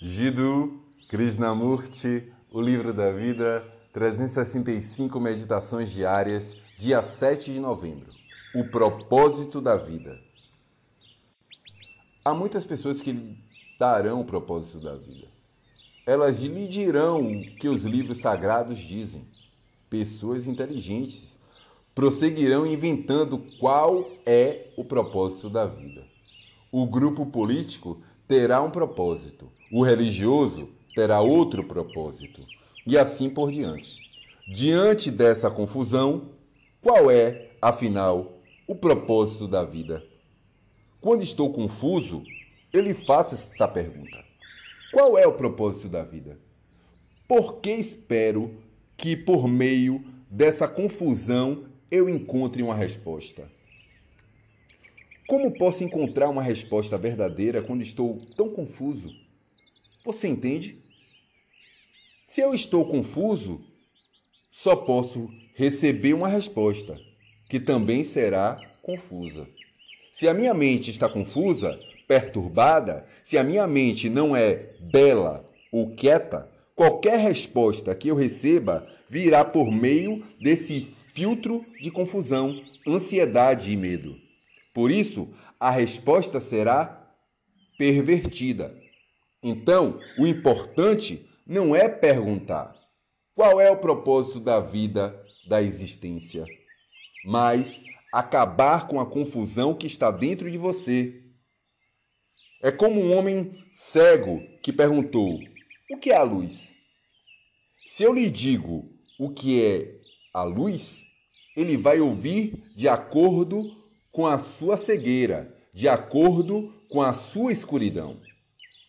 Jiddu Krishnamurti, O Livro da Vida, 365 Meditações Diárias, dia 7 de novembro. O propósito da vida. Há muitas pessoas que lhe darão o propósito da vida. Elas lhe dirão o que os livros sagrados dizem. Pessoas inteligentes prosseguirão inventando qual é o propósito da vida. O grupo político terá um propósito, o religioso terá outro propósito, e assim por diante. Diante dessa confusão, qual é, afinal, o propósito da vida? Quando estou confuso, eu lhe faço esta pergunta: Qual é o propósito da vida? Por que espero que, por meio dessa confusão, eu encontre uma resposta? Como posso encontrar uma resposta verdadeira quando estou tão confuso? Você entende? Se eu estou confuso, só posso receber uma resposta, que também será confusa. Se a minha mente está confusa, perturbada, se a minha mente não é bela ou quieta, qualquer resposta que eu receba virá por meio desse filtro de confusão, ansiedade e medo. Por isso, a resposta será pervertida. Então, o importante não é perguntar qual é o propósito da vida, da existência, mas acabar com a confusão que está dentro de você. É como um homem cego que perguntou: O que é a luz? Se eu lhe digo o que é a luz, ele vai ouvir de acordo com a sua cegueira, de acordo com a sua escuridão.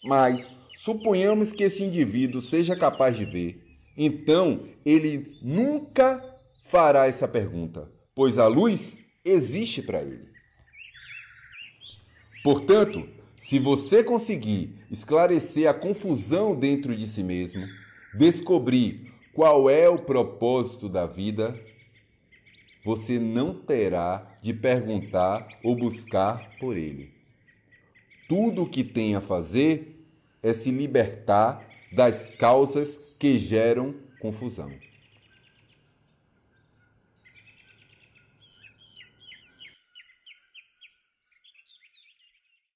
Mas suponhamos que esse indivíduo seja capaz de ver, então ele nunca fará essa pergunta, pois a luz existe para ele. Portanto, se você conseguir esclarecer a confusão dentro de si mesmo, descobrir qual é o propósito da vida, você não terá de perguntar ou buscar por ele. Tudo o que tem a fazer é se libertar das causas que geram confusão.